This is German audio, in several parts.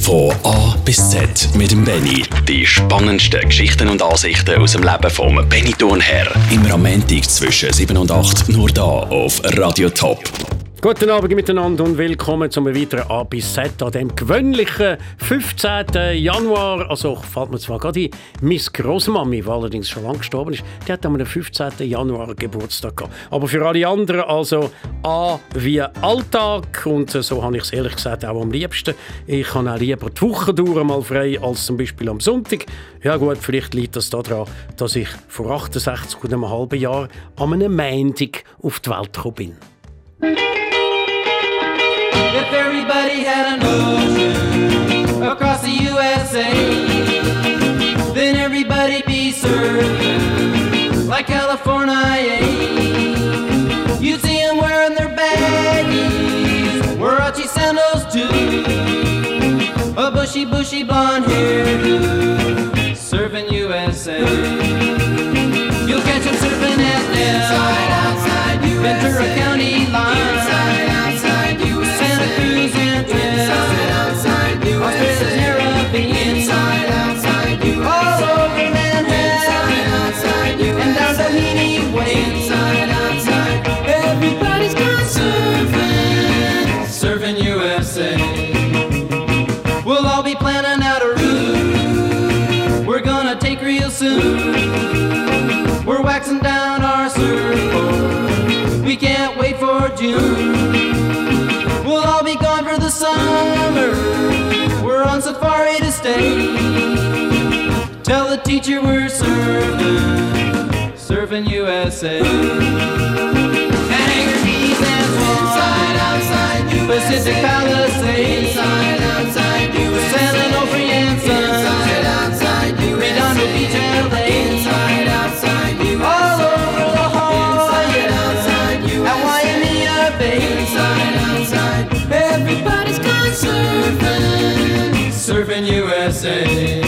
Von A bis Z mit dem Benny. Die spannendsten Geschichten und Ansichten aus dem Leben vom Benny Thurnherr. Am Montag zwischen 7 und 8 nur da auf Radio Top. Guten Abend miteinander und willkommen zum weiteren A bis Z an dem gewöhnlichen 15. Januar. Also fällt mir zwar gerade ein, meine Großmami, die allerdings schon lange gestorben ist, die hat am 15. Januar Geburtstag gehabt. Aber für alle anderen also A wie Alltag und so habe ich es ehrlich gesagt auch am liebsten. Ich habe auch lieber die Woche durch mal frei als zum Beispiel am Sonntag. Ja gut, vielleicht liegt das daran, dass ich vor 68 und einem halben Jahr an einem Montag auf die Welt gekommen bin. If everybody had an ocean across the USA, then everybody'd be served like California. You'd see them wearing their baggies, Warachi sandals too, a bushy, bushy blonde hairdo, serving USA. You'll catch them surfing at Nell, Ventura County line. We'll all be gone for the summer. We're on safari to stay. Tell the teacher we're surfing, surfing USA. Hangar Keys and Swan, Pacific Palisades, Everybody's gone surfing, surfing USA.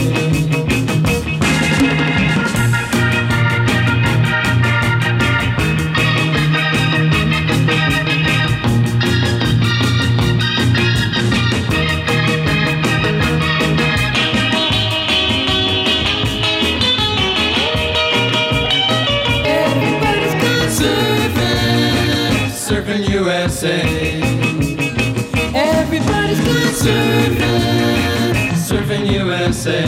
USA.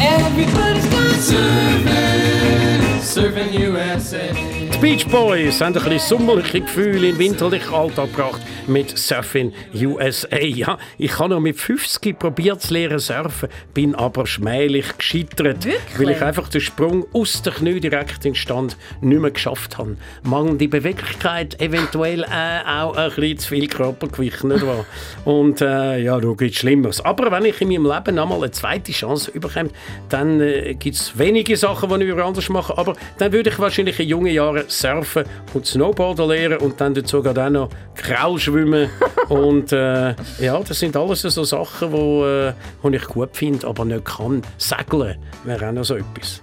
Everybody's gone surfing, surfing USA. Beach Boys haben ein bisschen sommerliche Gefühle in den winterlichen Alltag gebracht mit Surfing USA. Ja, ich habe noch mit 50 probiert zu lernen surfen, bin aber schmählich gescheitert, Wirklich? weil ich einfach den Sprung aus der Knie direkt in den Stand nicht mehr geschafft habe. Mangelnde Beweglichkeit, eventuell äh, auch ein bisschen zu viel Körpergewicht, nicht wahr? Und äh, ja, da gibt es Schlimmeres. Aber wenn ich in meinem Leben nochmal eine zweite Chance bekomme, dann äh, gibt es wenige Sachen, die ich anders mache, aber dann würde ich wahrscheinlich in jungen Jahren surfen und Snowboarden lernen und dann dazu gerade auch noch Kraul schwimmen und äh, ja, das sind alles so Sachen, die äh, ich gut finde, aber nicht kann. Segeln wäre auch noch so etwas.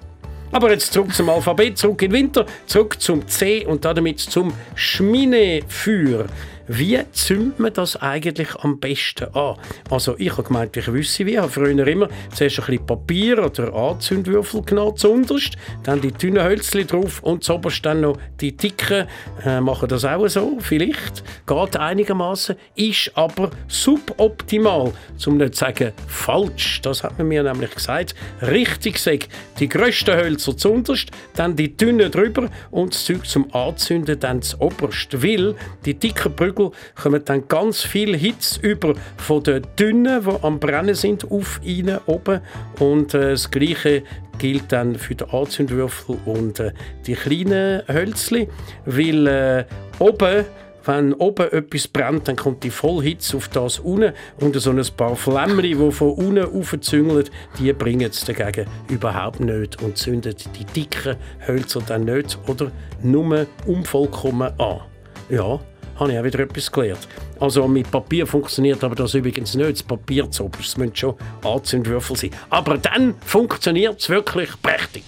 Aber jetzt zurück zum Alphabet, zurück in den Winter, zurück zum C und damit zum Schminefeuer. Wie zündet man das eigentlich am besten an? Also ich habe gemeint, ich wüsste wie. Ich habe früher immer zuerst ein bisschen Papier oder Anzündwürfel genommen, zuunterst, dann die dünnen Hölzchen drauf und zuoberst dann noch die dicken. Äh, machen das auch so, vielleicht. Geht einigermaßen, ist aber suboptimal, um nicht zu sagen falsch. Das hat man mir nämlich gesagt. Richtig sagt, die grössten Hölzer zuunterst, dann die dünnen drüber und das Zeug zum Anzünden dann das oberst. Weil die dicken Prügel kommen dann ganz viel Hitze über von den dünnen, die am Brennen sind, auf ihnen oben. Und äh, das Gleiche gilt dann für den Anzündwürfel und äh, die kleinen Hölzli, weil äh, oben wenn oben etwas brennt, dann kommt die Vollhitze auf das unten und so ein paar Flämmchen, die von unten aufzüngeln, die bringen es dagegen überhaupt nicht und zünden die dicken Hölzer dann nicht oder nur unvollkommen an. Ja, habe ich auch wieder etwas gelernt. Also mit Papier funktioniert aber das übrigens nicht. Das Papier zu es müssen schon Anzündwürfel sein. Aber dann funktioniert es wirklich prächtig.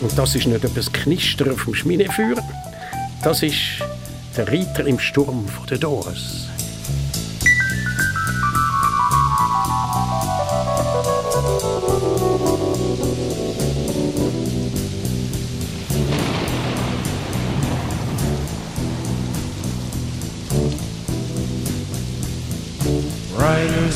Und das ist nicht etwas Knistern vom Schminefeuer. Das ist der Reiter im Sturm von den Doors.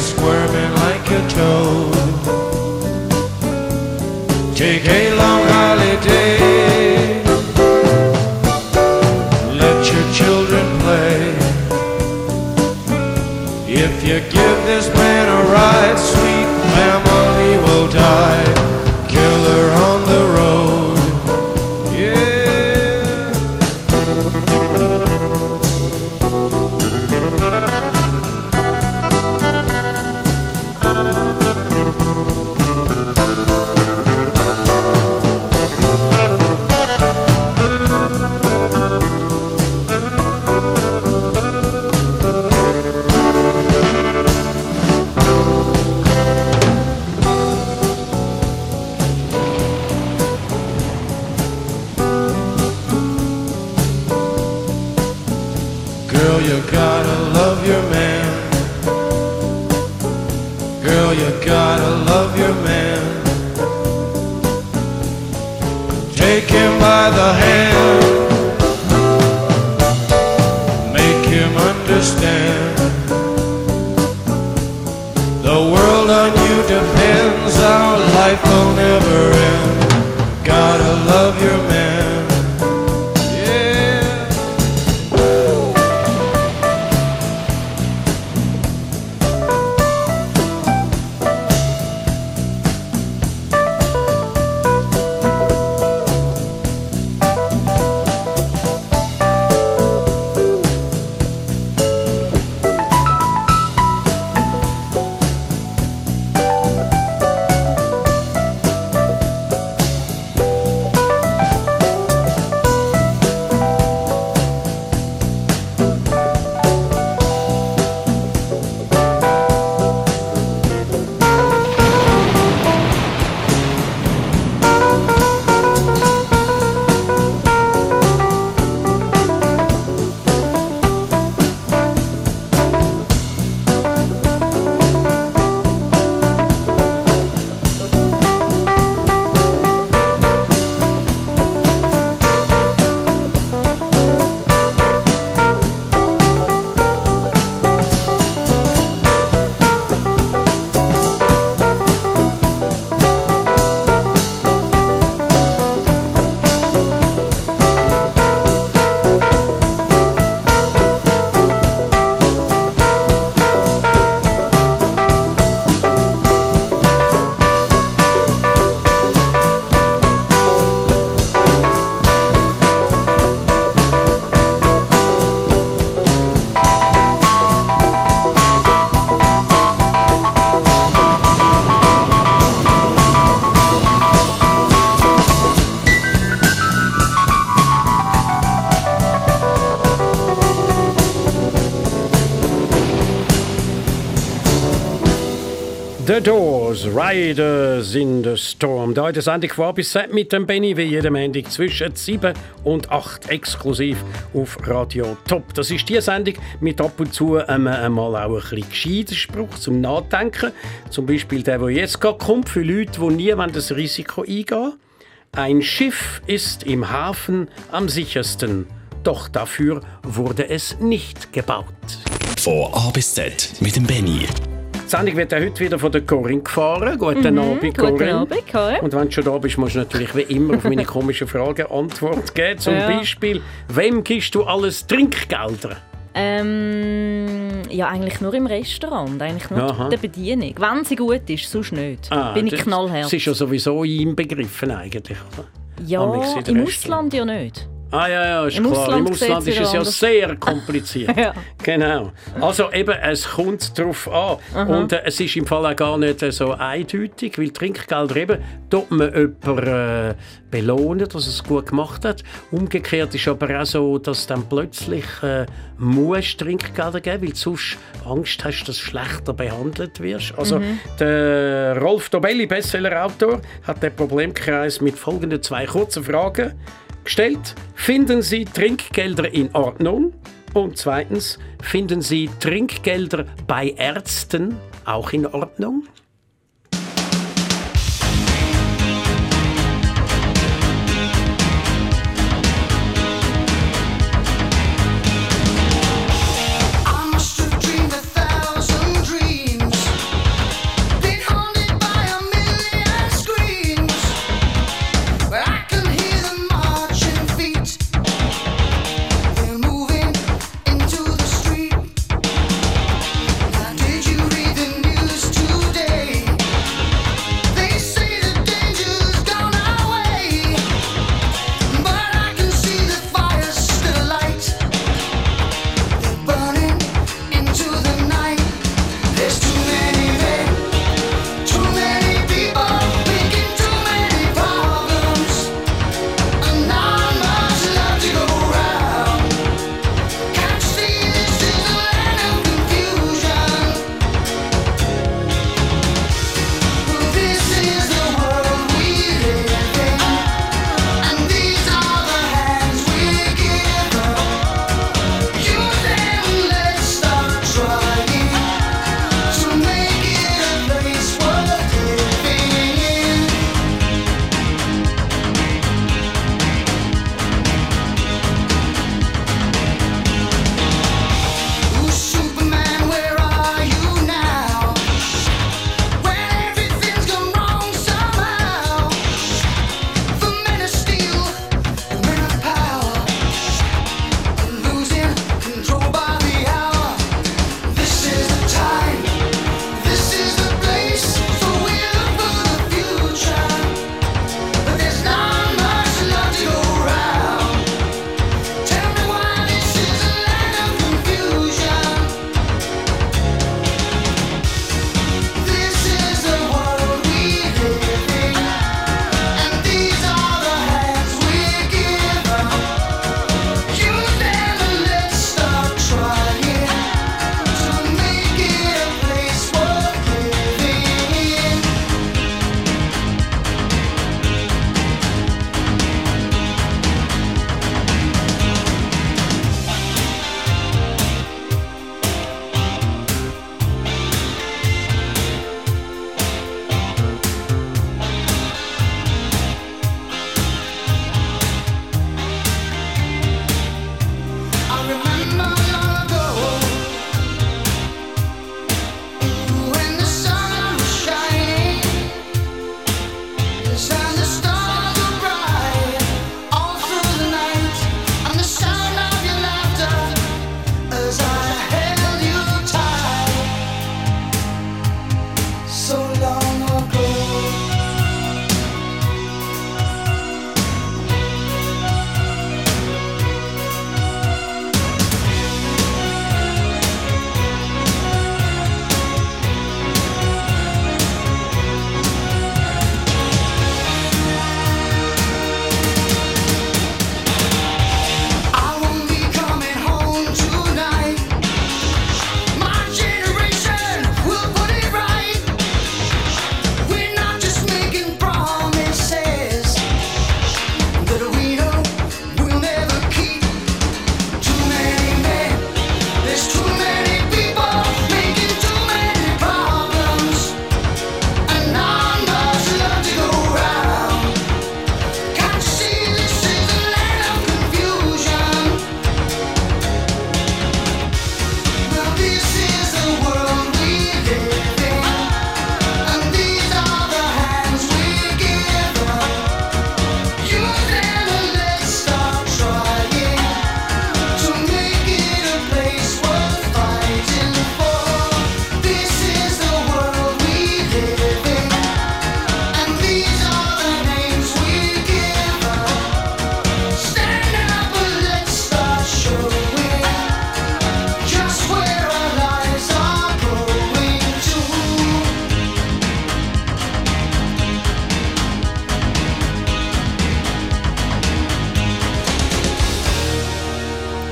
Is squirming like a toad. Take a long holiday. Let your children play. If you give this man a ride, sweet family will die. Killer on Riders in the Storm. Da in Sendung war bis mit dem Benny, wie jeden Montag zwischen 7 und 8 exklusiv auf Radio Top. Das ist die Sendung mit ab und zu einmal auch ein bisschen gescheiten Spruch zum Nachdenken. Zum Beispiel der, der jetzt gerade kommt, für Leute, die nie das Risiko eingehen Ein Schiff ist im Hafen am sichersten, doch dafür wurde es nicht gebaut. Von A bis Z mit dem Benny. Die Sendung wird heute wieder von der Corinne gefahren. Guten Abend, Corinne. Guten Abend, Corinne. Und wenn du schon da bist, musst du natürlich wie immer auf meine komischen Fragen Antwort geben. Zum Ja. Beispiel, wem gibst du alles Trinkgelder? Ähm, ja, eigentlich nur im Restaurant, eigentlich nur Aha. der Bedienung. Wenn sie gut ist, sonst nicht. Ah, Bin ich knallhart. Das ist ja sowieso inbegriffen eigentlich. Oder? Ja, im. Ausland ja nicht. Ah ja, ja, ist Im klar. Ausland Im Ausland ist es ja anders. sehr kompliziert. Ja. Genau. Also eben, es kommt darauf an. Und äh, es ist im Fall auch gar nicht äh, so eindeutig, weil Trinkgelder eben, tut man jemanden äh, belohnen, dass er es gut gemacht hat. Umgekehrt ist aber auch so, dass dann plötzlich äh, musst Trinkgelder geben, weil du sonst Angst hast, dass du schlechter behandelt wirst. Also der Rolf Dobelli, Bestsellerautor, hat den Problemkreis mit folgenden zwei kurzen Fragen gestellt. Finden Sie Trinkgelder in Ordnung? Und zweitens, finden Sie Trinkgelder bei Ärzten auch in Ordnung?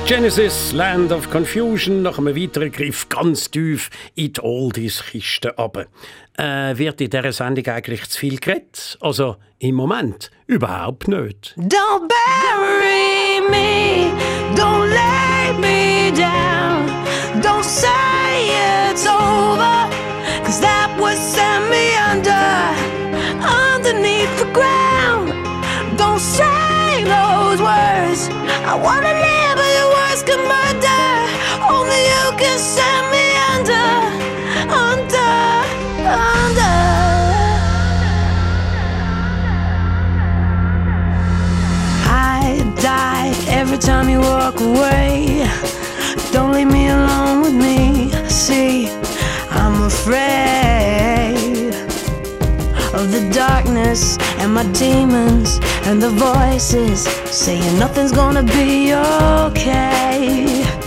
Genesis, Land of Confusion, nach einem weiteren Griff ganz tief in die Oldies-Kiste runter. Äh, wird in dieser Sendung eigentlich zu viel geredet? Also im Moment überhaupt nicht. Don't bury me, don't lay me down, don't say it's over, cause that would send me under, underneath the ground. Don't say those words, I wanna live, send me under, under, under. I die every time you walk away. Don't leave me alone with me. See, I'm afraid of the darkness and my demons and the voices saying nothing's gonna be okay.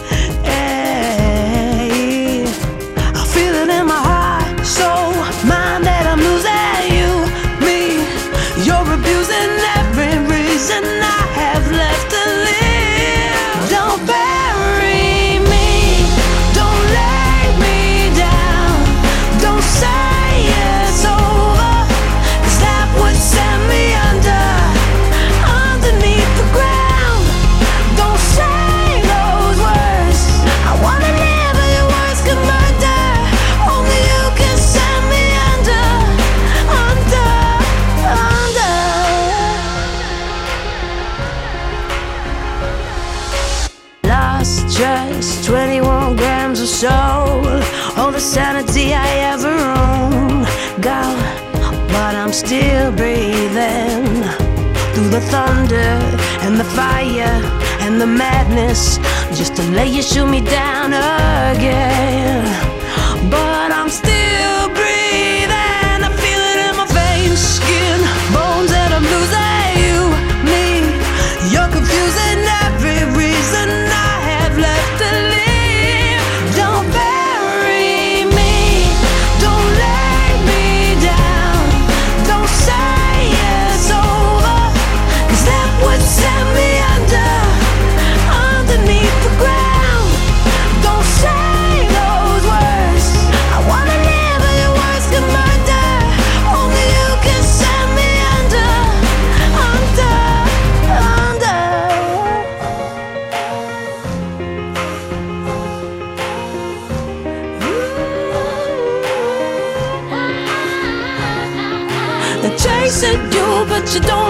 The madness just to lay you shoot me down again. You, but you don't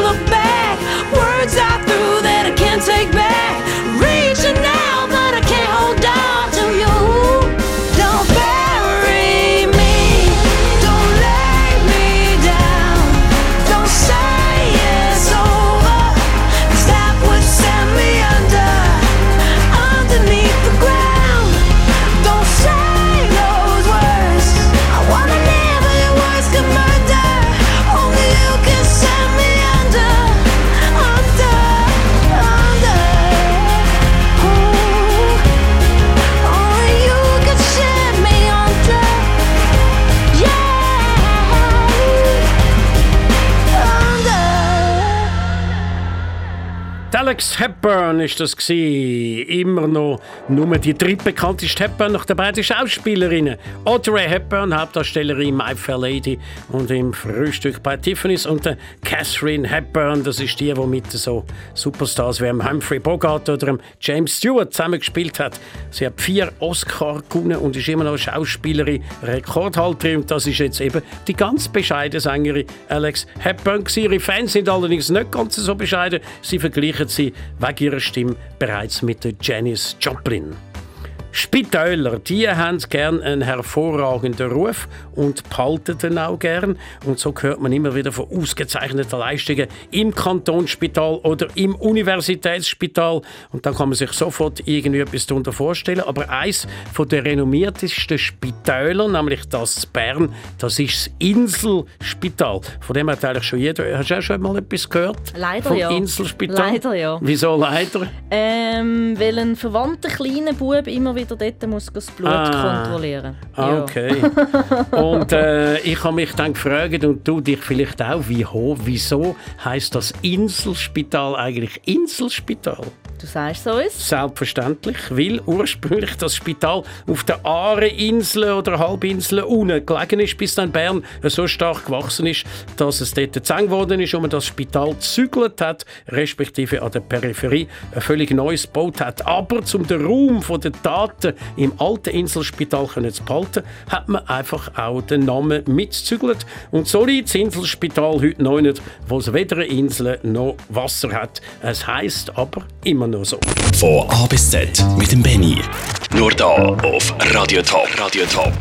Hepburn ist das gsi. Immer noch nur die drittbekannteste Hepburn nach den beiden Schauspielerinnen. Audrey Hepburn, Hauptdarstellerin My Fair Lady und im Frühstück bei Tiffany's und der Catherine Hepburn, das ist die, die mit so Superstars wie Humphrey Bogart oder James Stewart zusammengespielt hat. Sie hat vier Oscar gewonnen und ist immer noch Schauspielerin, Rekordhalterin und das ist jetzt eben die ganz bescheidene Sängerin Alex Hepburn gsi. Ihre Fans sind allerdings nicht ganz so bescheiden. Sie vergleichen sie ihrer Stimme bereits mit Janis Joplin. Spitäler, die haben gern einen hervorragenden Ruf und behalten den auch gern. Und so hört man immer wieder von ausgezeichneten Leistungen im Kantonsspital oder im Universitätsspital. Und dann kann man sich sofort irgendwie etwas darunter vorstellen. Aber eins von der renommiertesten Spitäler, nämlich das in Bern, das ist das Inselspital. Von dem hat eigentlich schon jeder. Hast du auch schon mal etwas gehört? Leider vom ja. Inselspital? Leider ja. Wieso leider? Ähm, weil ein verwandter kleiner Bub immer wieder dort muss das Blut Ah. kontrollieren Ah, Okay. und äh, ich habe mich dann gefragt und du dich vielleicht auch, wie hoch, wieso heißt das Inselspital eigentlich Inselspital? Du sagst so ist. Selbstverständlich, weil ursprünglich das Spital auf der Aare-Insel oder Halbinsel unten gelegen ist, bis dann Bern so stark gewachsen ist, dass es dort zu eng geworden ist und man das Spital gezügelt hat, respektive an der Peripherie ein völlig neues gebaut hat. Aber um den Raum der Daten im alten Inselspital zu behalten, hat man einfach auch den Namen mitzügelt. Und so liegt das Inselspital heute noch nicht, wo es weder eine Insel noch Wasser hat. Es heisst aber immer noch so. Von A bis Z mit dem Benny. Nur da auf Radio Top. Radio Top.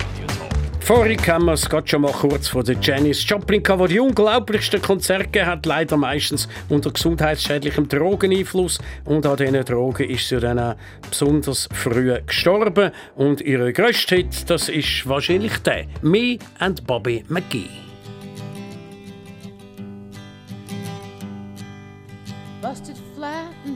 Vorhin haben wir es gerade schon mal kurz von der Janis Joplin gehabt, die die unglaublichsten Konzerte hat, leider meistens unter gesundheitsschädlichem Drogeneinfluss. Und an diesen Drogen ist sie dann auch besonders früh gestorben. Und ihr grösster Hit, das ist wahrscheinlich der «Me and Bobby McGee». Busted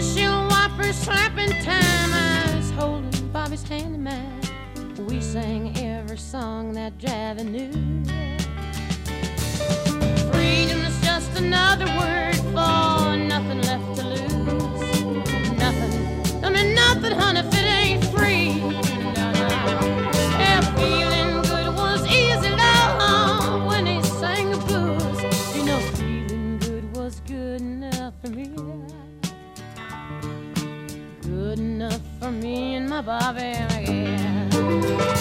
Windshield wipers slapping time. I was holding Bobby's hand in mine. We sang every song that Javi knew. Freedom is just another word for nothing left to lose. Nothing. I mean nothing, honey, me and my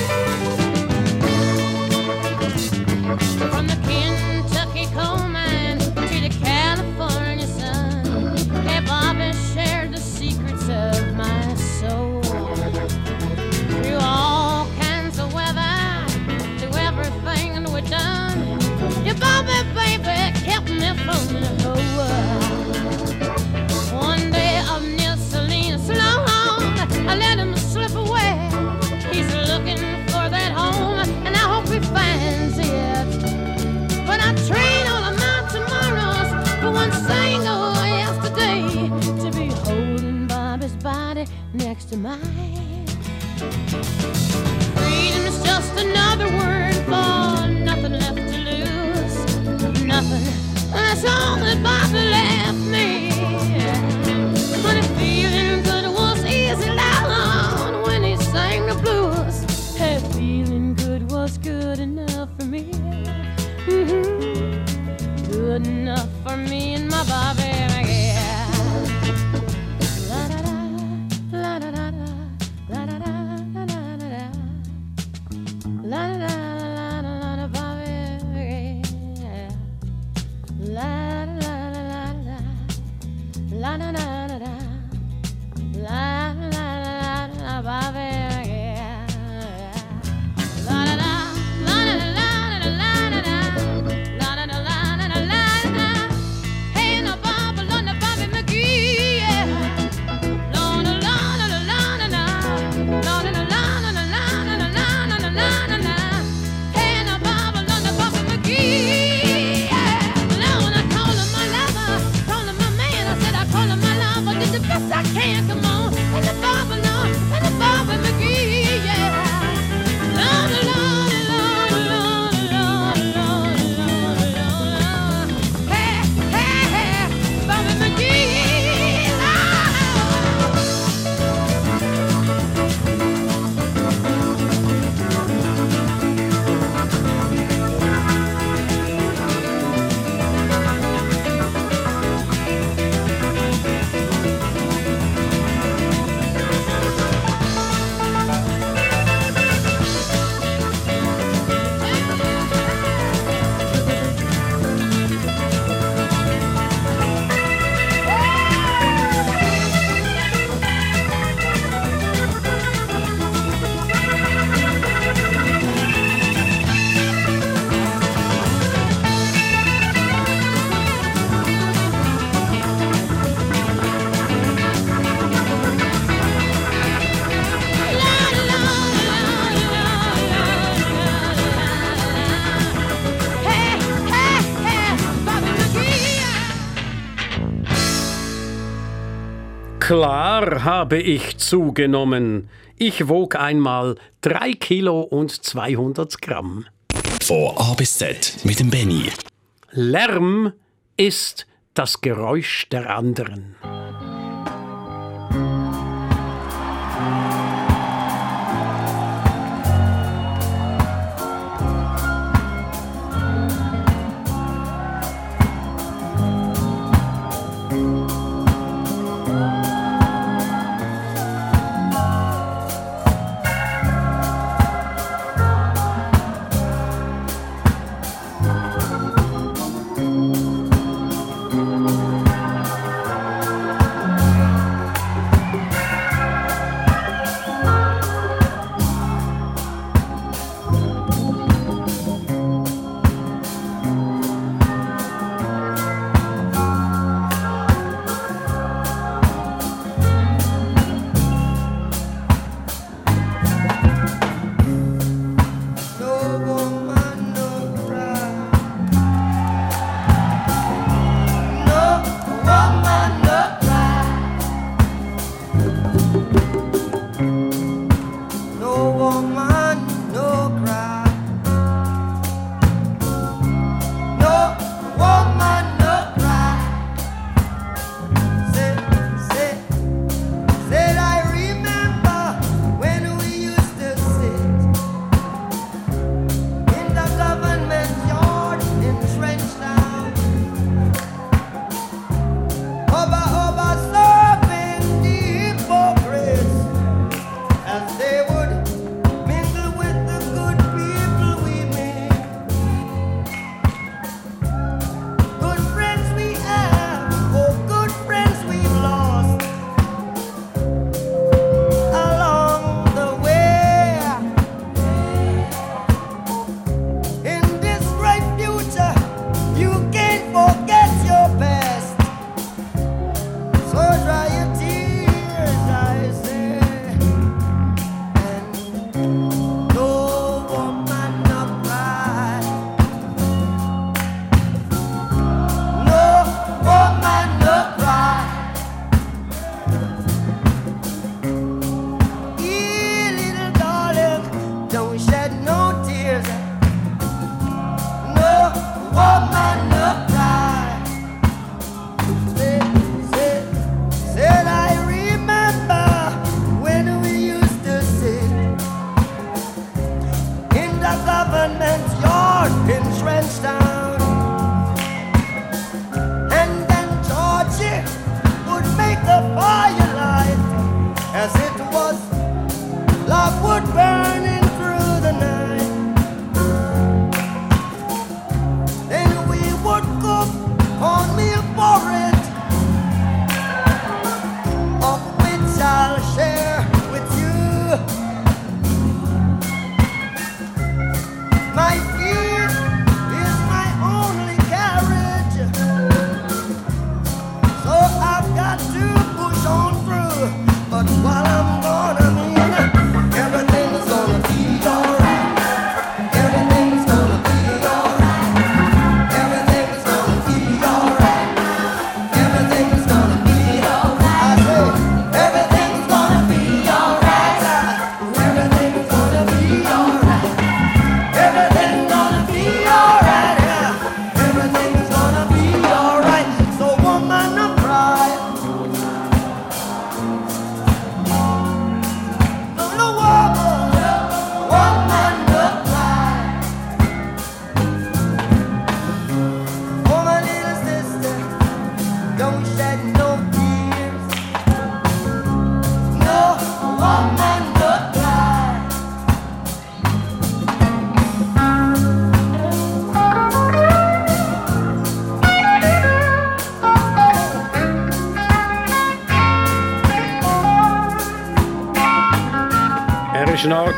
mine. Freedom is just another word for nothing left to lose. Nothing. That's all that Bobby left me. But feeling good was easy loud when he sang the blues, hey, feeling good was good enough for me. Mhm. Good enough for me Klar habe ich zugenommen. Ich wog einmal 3 Kilo und 200 Gramm. Von A bis Z mit dem Benny. Lärm ist das Geräusch der anderen.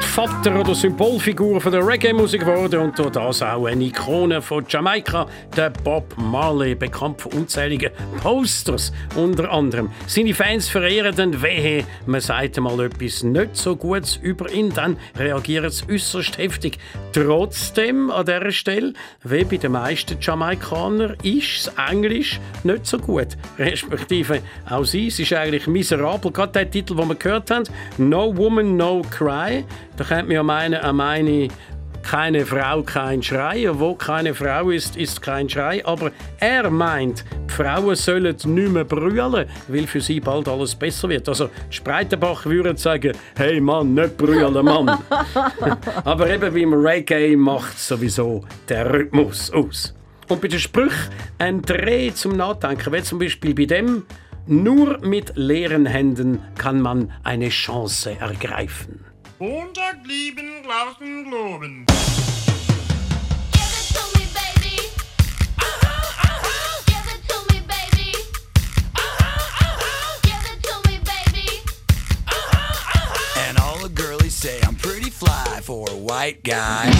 Vater oder Symbolfigur von der Reggae-Musik geworden und durch das auch eine Ikone von Jamaika, der Bob Marley, bekannt von unzähligen Posters unter anderem. Seine Fans verehren den Wehe, man sagt mal etwas nicht so Gutes über ihn, dann reagieren sie äußerst heftig. Trotzdem an dieser Stelle, wie bei den meisten Jamaikanern, ist das Englisch nicht so gut. Respektive auch sie, es ist eigentlich miserabel. Gerade der Titel, den wir gehört haben, No Woman, No Cry, da könnte man ja meinen, er meine keine Frau, kein Schrei. Wo keine Frau ist, ist kein Schrei. Aber er meint, die Frauen sollen nicht mehr brüllen, weil für sie bald alles besser wird. Also Spreitenbach würde sagen, hey Mann, nicht brüllen, Mann. Aber eben beim Reggae macht sowieso der Rhythmus aus. Und bei den Sprüchen ein Dreh zum Nachdenken, wie zum Beispiel bei dem, nur mit leeren Händen kann man eine Chance ergreifen. Montag lieben, glauben, globen. And globin. Give it to me, baby. Uh huh, uh huh. Give it to me, baby. Uh huh, uh huh. Give it to me, baby. Uh huh, uh huh. And all the girlies say I'm pretty fly for a white guy.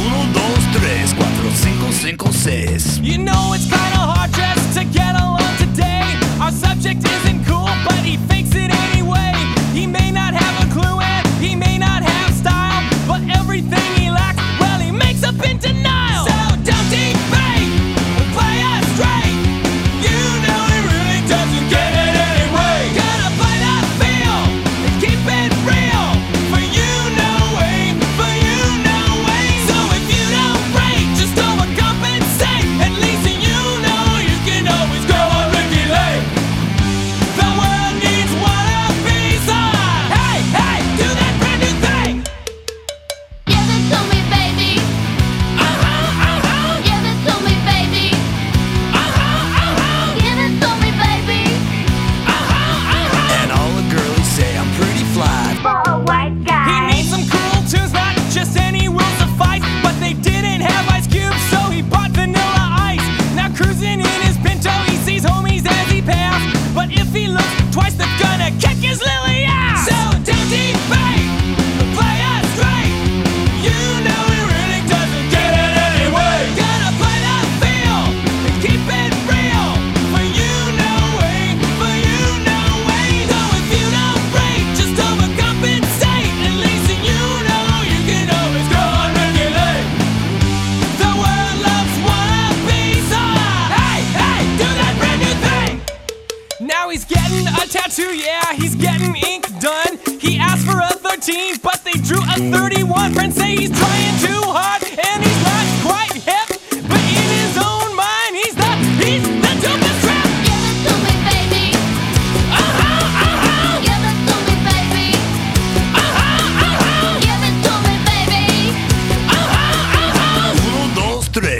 Uno, dos, tres, cuatro, cinco, cinco, seis. You know it's kinda hard just to get along today. Our subject isn't cool, but he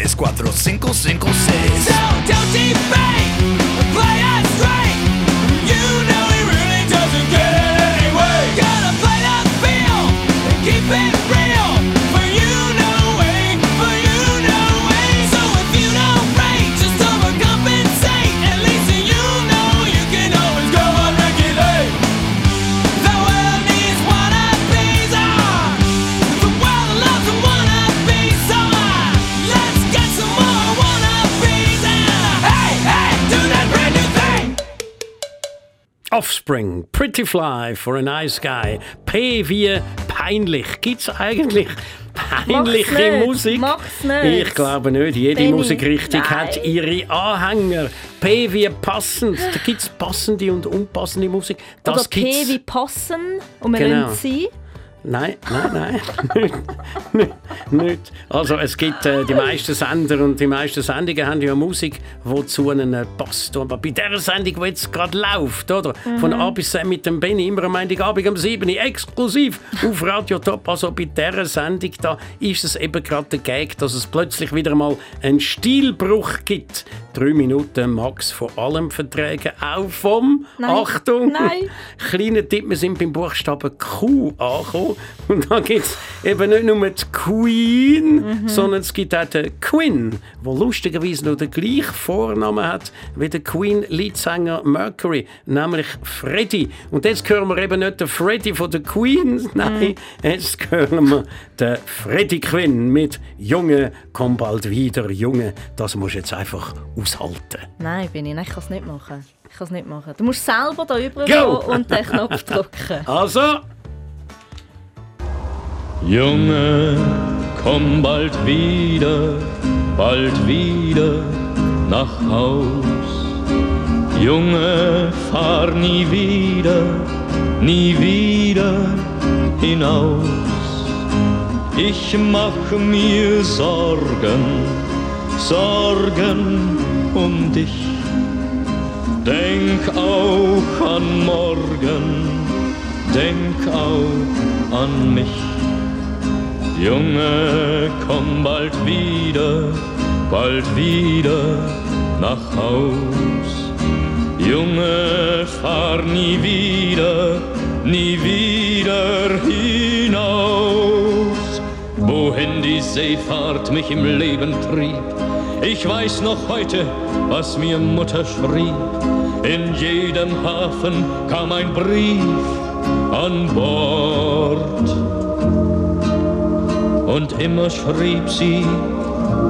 3, So don't debate, play us straight. You know he really doesn't get it anyway. Gotta play the field and keep it. Offspring, Pretty Fly for a Nice Guy. P wie peinlich. Gibt es eigentlich peinliche nicht, Musik? mach's nicht. Ich glaube nicht. Jede Benny, Musikrichtung nein. hat ihre Anhänger. P wie passend. Da gibt es passende und unpassende Musik. Das Oder P gibt's. wie passen und wir Genau. sie. Nein, nein, nein. nicht, nicht. Also es gibt äh, die meisten Sender und die meisten Sendungen haben ja Musik, die zu ihnen passt. Aber bei dieser Sendung, die jetzt gerade läuft, oder? Von Mhm. A bis Z mit dem Benny, immer am Montagabend um 7 Uhr, exklusiv auf Radio Top. Also bei dieser Sendung da ist es eben gerade der Gag, dass es plötzlich wieder mal einen Stilbruch gibt. Drei Minuten Max von allem verträgen, auch vom, Nein. Achtung, Nein. kleinen Tipp, wir sind beim Buchstaben Q angekommen. Und da gibt es eben nicht nur die Queen, Mhm. sondern es gibt auch den Quinn, der lustigerweise noch den gleichen Vornamen hat wie der Queen-Leadsänger Mercury, nämlich Freddie. Und jetzt hören wir eben nicht den Freddie von der Queen, nein, jetzt hören wir den Freddie Quinn mit Junge, komm bald wieder, Junge. Das musst du jetzt einfach aushalten. Nein, bin ich. Nein, ich kann es nicht machen. Ich kann es nicht machen. Du musst selber da rüber Go! gehen und den Knopf drücken. Also, Junge, komm bald wieder, bald wieder nach Haus. Junge, fahr nie wieder, nie wieder hinaus. Ich mach mir Sorgen, Sorgen um dich. Denk auch an morgen, denk auch an mich. Junge, komm bald wieder, bald wieder nach Haus. Junge, fahr nie wieder, nie wieder hinaus. Wohin die Seefahrt mich im Leben trieb, ich weiß noch heute, was mir Mutter schrieb. In jedem Hafen kam ein Brief an Bord. Und immer schrieb sie,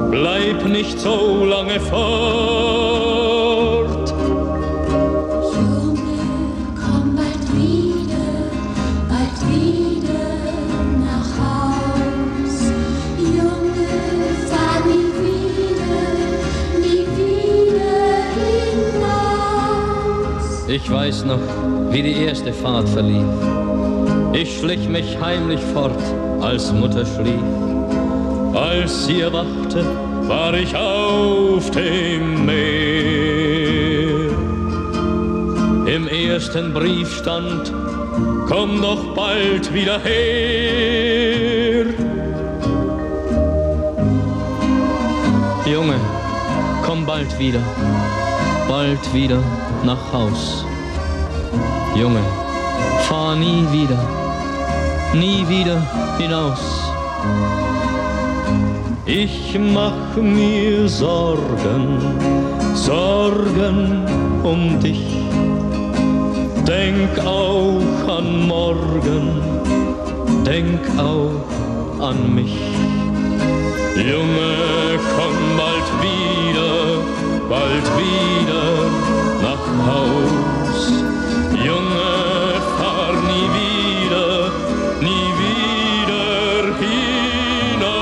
bleib nicht so lange fort. Ich weiß noch, wie die erste Fahrt verlief. Ich schlich mich heimlich fort, als Mutter schlief. Als sie erwachte, war ich auf dem Meer. Im ersten Brief stand, komm doch bald wieder her. Junge, komm bald wieder, bald wieder nach Haus. Junge, fahr nie wieder, nie wieder hinaus. Ich mach mir Sorgen, Sorgen um dich. Denk auch an morgen, denk auch an mich. Junge, komm bald wieder, bald wieder Haus. Junge, fahr nie wieder, nie wieder hinaus.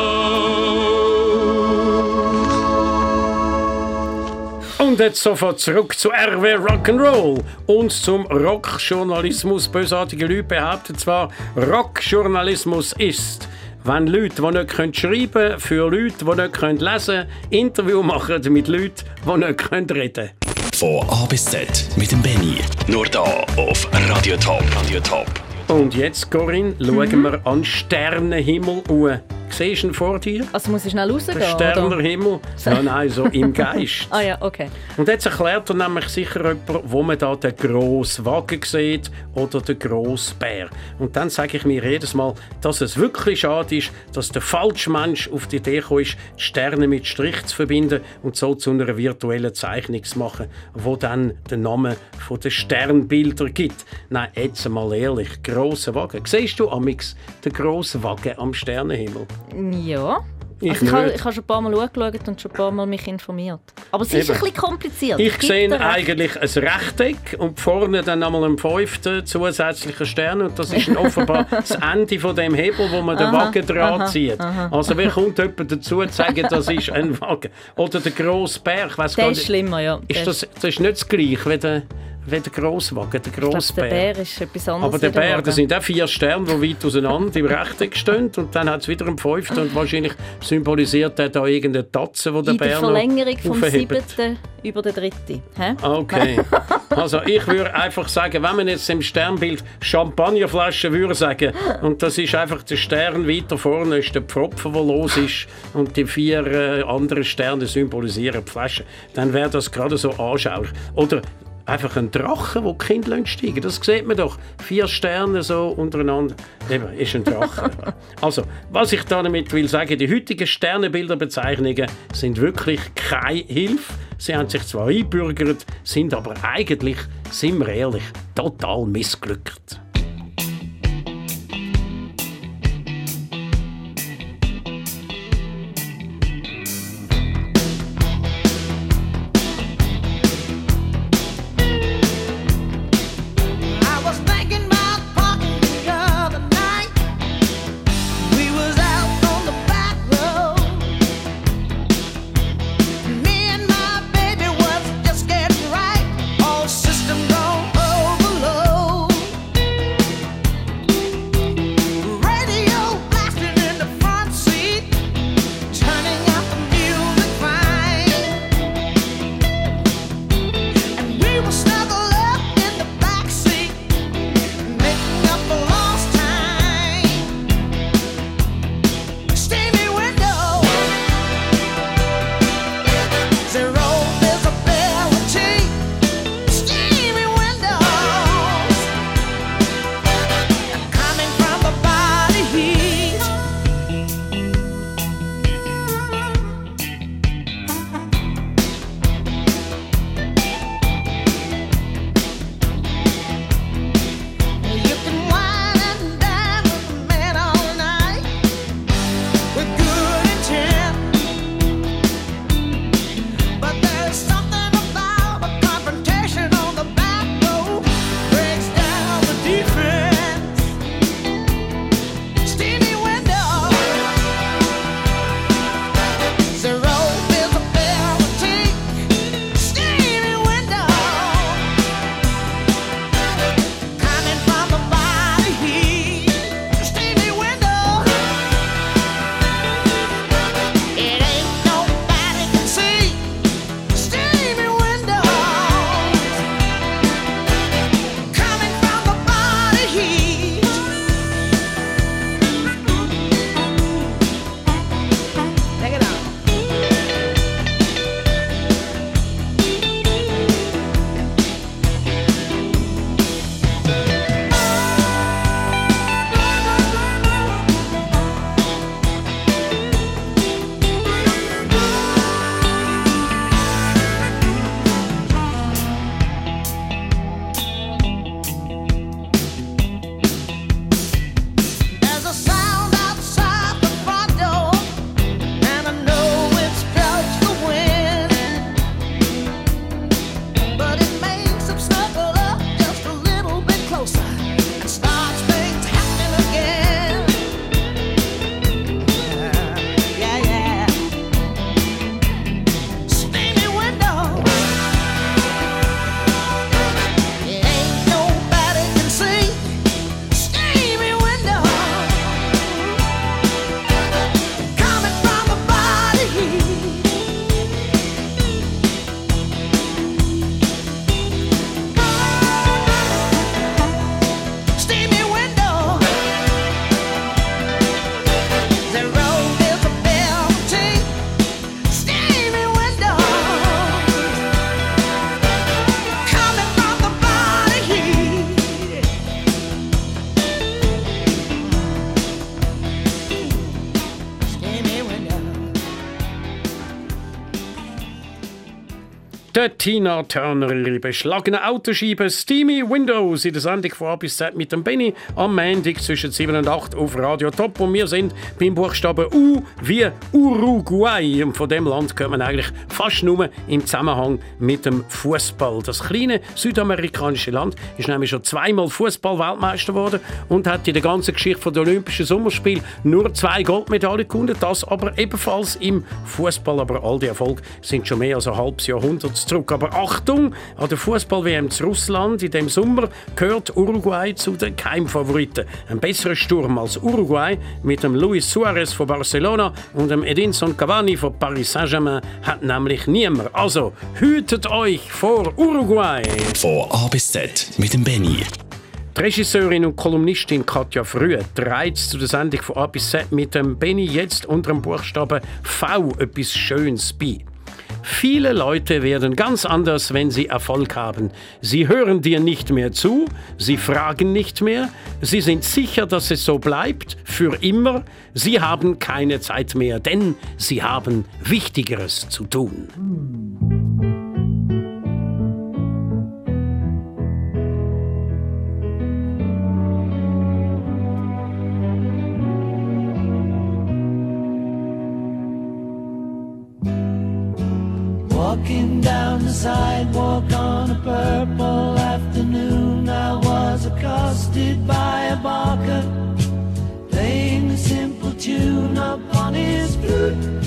Und jetzt sofort zurück zu RW Rock'n'Roll und zum Rockjournalismus. Bösartige Leute behaupten zwar, Rockjournalismus ist, wenn Leute, die nicht können schreiben können, für Leute, die nicht können lesen können, Interview machen mit Leuten, die nicht können reden Von A bis Z mit dem Benny. Nur da auf Radio Top. Radio Top. Und jetzt, Corinne, schauen wir an den Sternenhimmel an. Siehst du ihn vor dir? Also muss ich schnell rausgehen, Der oder? Sternerhimmel? Nein, nein, so im Geist. Ah ja, okay. Und jetzt erklärt er nämlich sicher jemand, wo man da den grossen Wagen sieht oder den grossen Bär. Und dann sage ich mir jedes Mal, dass es wirklich schade ist, dass der falsche Mensch auf die Idee gekommen ist, die Sterne mit Strich zu verbinden und so zu einer virtuellen Zeichnung zu machen, wo dann den Namen von den Sternbilder gibt. Nein, jetzt mal ehrlich, grosser Wagen. Siehst du amix den grossen Wagen am Sternenhimmel? Ja. Ich also ich habe ich habe schon ein paar Mal angeschaut und schon ein paar Mal mich informiert. Aber es ist Eben. ein bisschen kompliziert. Ich sehe eigentlich ein Rechteck und vorne dann einmal einen fünften zusätzlichen Stern und das ist offenbar das Ende von dem Hebel, wo man den Aha, Wagen dran aha, zieht. aha. Also wer kommt jemand dazu zu sagen, das ist ein Wagen? Oder der grosse Berg, Der ist nicht. schlimmer, ja. Ist das, das ist nicht das gleiche wie der, wie der Grosswagen, der Ich glaube, der Bär. Ist etwas anderes. Aber der Bär, das sind auch vier Sterne, die weit auseinander im Rechteck stehen. Und dann hat es wieder einen fünften. Und wahrscheinlich symbolisiert er da irgendeine Tatze, die der In Bär der noch Verlängerung vom siebten über den dritten. Hä? Okay. Also ich würde einfach sagen, wenn man jetzt im Sternbild Champagnerflasche würde sagen, und das ist einfach der Stern weiter vorne, ist der Pfropfen, der los ist, und die vier äh, anderen Sterne symbolisieren die Flasche, dann wäre das gerade so anschaulich. Oder einfach ein Drache, wo die Kinder steigen. Das sieht man doch. Vier Sterne so untereinander. Eben, ist ein Drache. also, was ich damit will sagen, die heutigen Sternenbilderbezeichnungen sind wirklich keine Hilfe. Sie haben sich zwar einbürgert, sind aber eigentlich, sind wir ehrlich, total missglückt. Tina Turner, ihre beschlagene Autoscheibe Steamy Windows in der Sendung von A bis Z mit dem Benny am Montag zwischen 7 und 8 auf Radio Top. Und wir sind beim Buchstaben U wie Uruguay. Und von dem Land kommt man eigentlich fast nur im Zusammenhang mit dem Fußball. Das kleine südamerikanische Land ist nämlich schon zweimal Fußball-Weltmeister geworden und hat in der ganzen Geschichte der Olympischen Sommerspiele nur zwei Goldmedaillen gewonnen. Das aber ebenfalls im Fußball. Aber all die Erfolge sind schon mehr als ein halbes Jahrhundert Ausdruck. Aber Achtung, an der Fußball-WM zu Russland in dem Sommer gehört Uruguay zu den Keimfavoriten. Ein besserer Sturm als Uruguay mit dem Luis Suarez von Barcelona und dem Edinson Cavani von Paris Saint-Germain hat nämlich niemand. Also hütet euch vor Uruguay! Von A bis Z mit dem Benny. Die Regisseurin und Kolumnistin Katja Frühe trägt zu der Sendung von A bis Z mit dem Benny jetzt unter dem Buchstaben V etwas Schönes bei. Viele Leute werden ganz anders, wenn sie Erfolg haben. Sie hören dir nicht mehr zu, sie fragen nicht mehr, sie sind sicher, dass es so bleibt, für immer. Sie haben keine Zeit mehr, denn sie haben Wichtigeres zu tun. Walking down the sidewalk on a purple afternoon, I was accosted by a barker playing a simple tune upon his flute.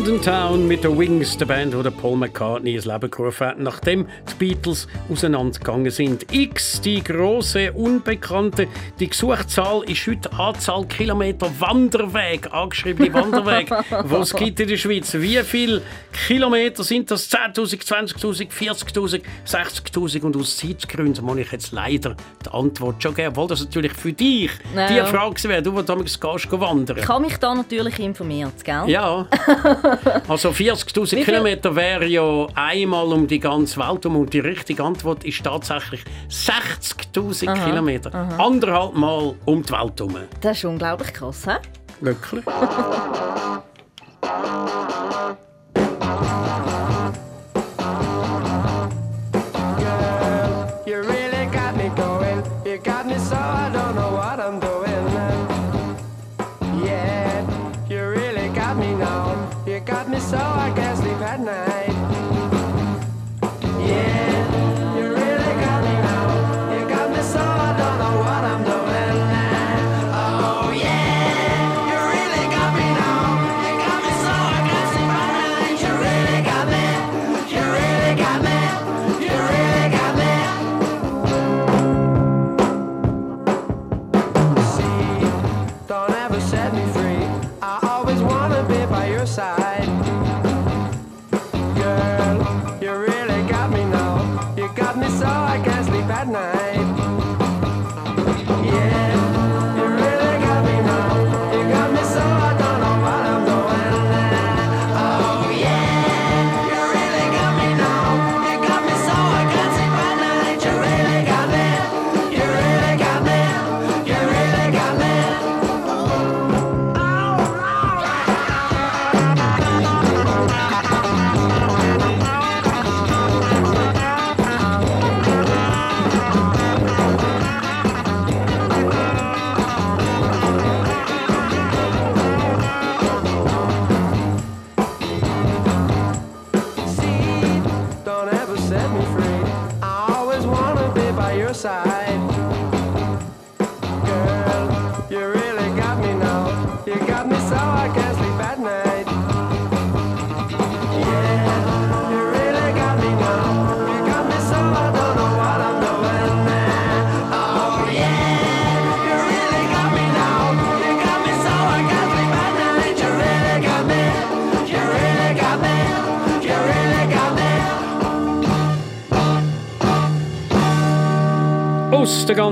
London Town mit den Wings, der Band, wo der Paul McCartney ins Leben gerufen hat, nachdem die Beatles auseinandergegangen sind. X, die große Unbekannte. Die Gesuchszahl ist heute Anzahl Kilometer Wanderweg, angeschriebene Wanderweg, die es gibt in der Schweiz. Wie viele Kilometer sind das? 10.000, 20.000, 40.000, 60.000? Und aus Zeitgründen muss ich jetzt leider die Antwort schon geben, obwohl das natürlich für dich Ja, die. Frage wäre, du, wo damals gehst, wandern. Ich habe mich da natürlich informiert, gell? Ja. Also 40.000 Wie viel- Kilometer wäre ja einmal um die ganze Welt um und die richtige Antwort ist tatsächlich 60.000 Aha, Kilometer. aha. Anderthalb Mal um die Welt herum. Das ist unglaublich krass, hä? Wirklich?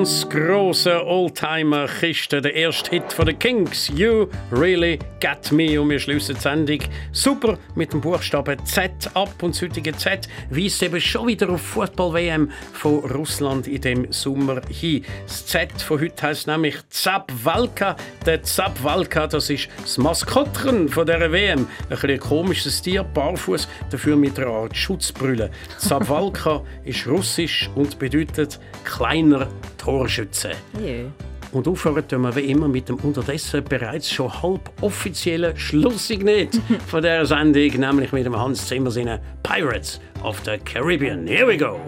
ganz grossen Oldtimer-Kiste, der erste Hit von den Kings, You Really Get Me. Und wir schließen die Sendung super mit dem Buchstaben Z ab. Und das heutige Z weist eben schon wieder auf Fußball-WM von Russland in dem Sommer hin. Das Z von heute heisst nämlich Zapvalka. Der Zapvalka, das ist das Maskottchen von dieser WM. Ein bisschen komisches Tier, barfuß, dafür mit einer Art Schutzbrille. Zapvalka ist russisch und bedeutet kleiner Torschütze. Jö. Und aufhören tun wir wie immer mit dem unterdessen bereits schon halb offiziellen Schlusssignal von dieser Sendung, nämlich mit dem Hans Zimmer seinen Pirates of the Caribbean. Here we go!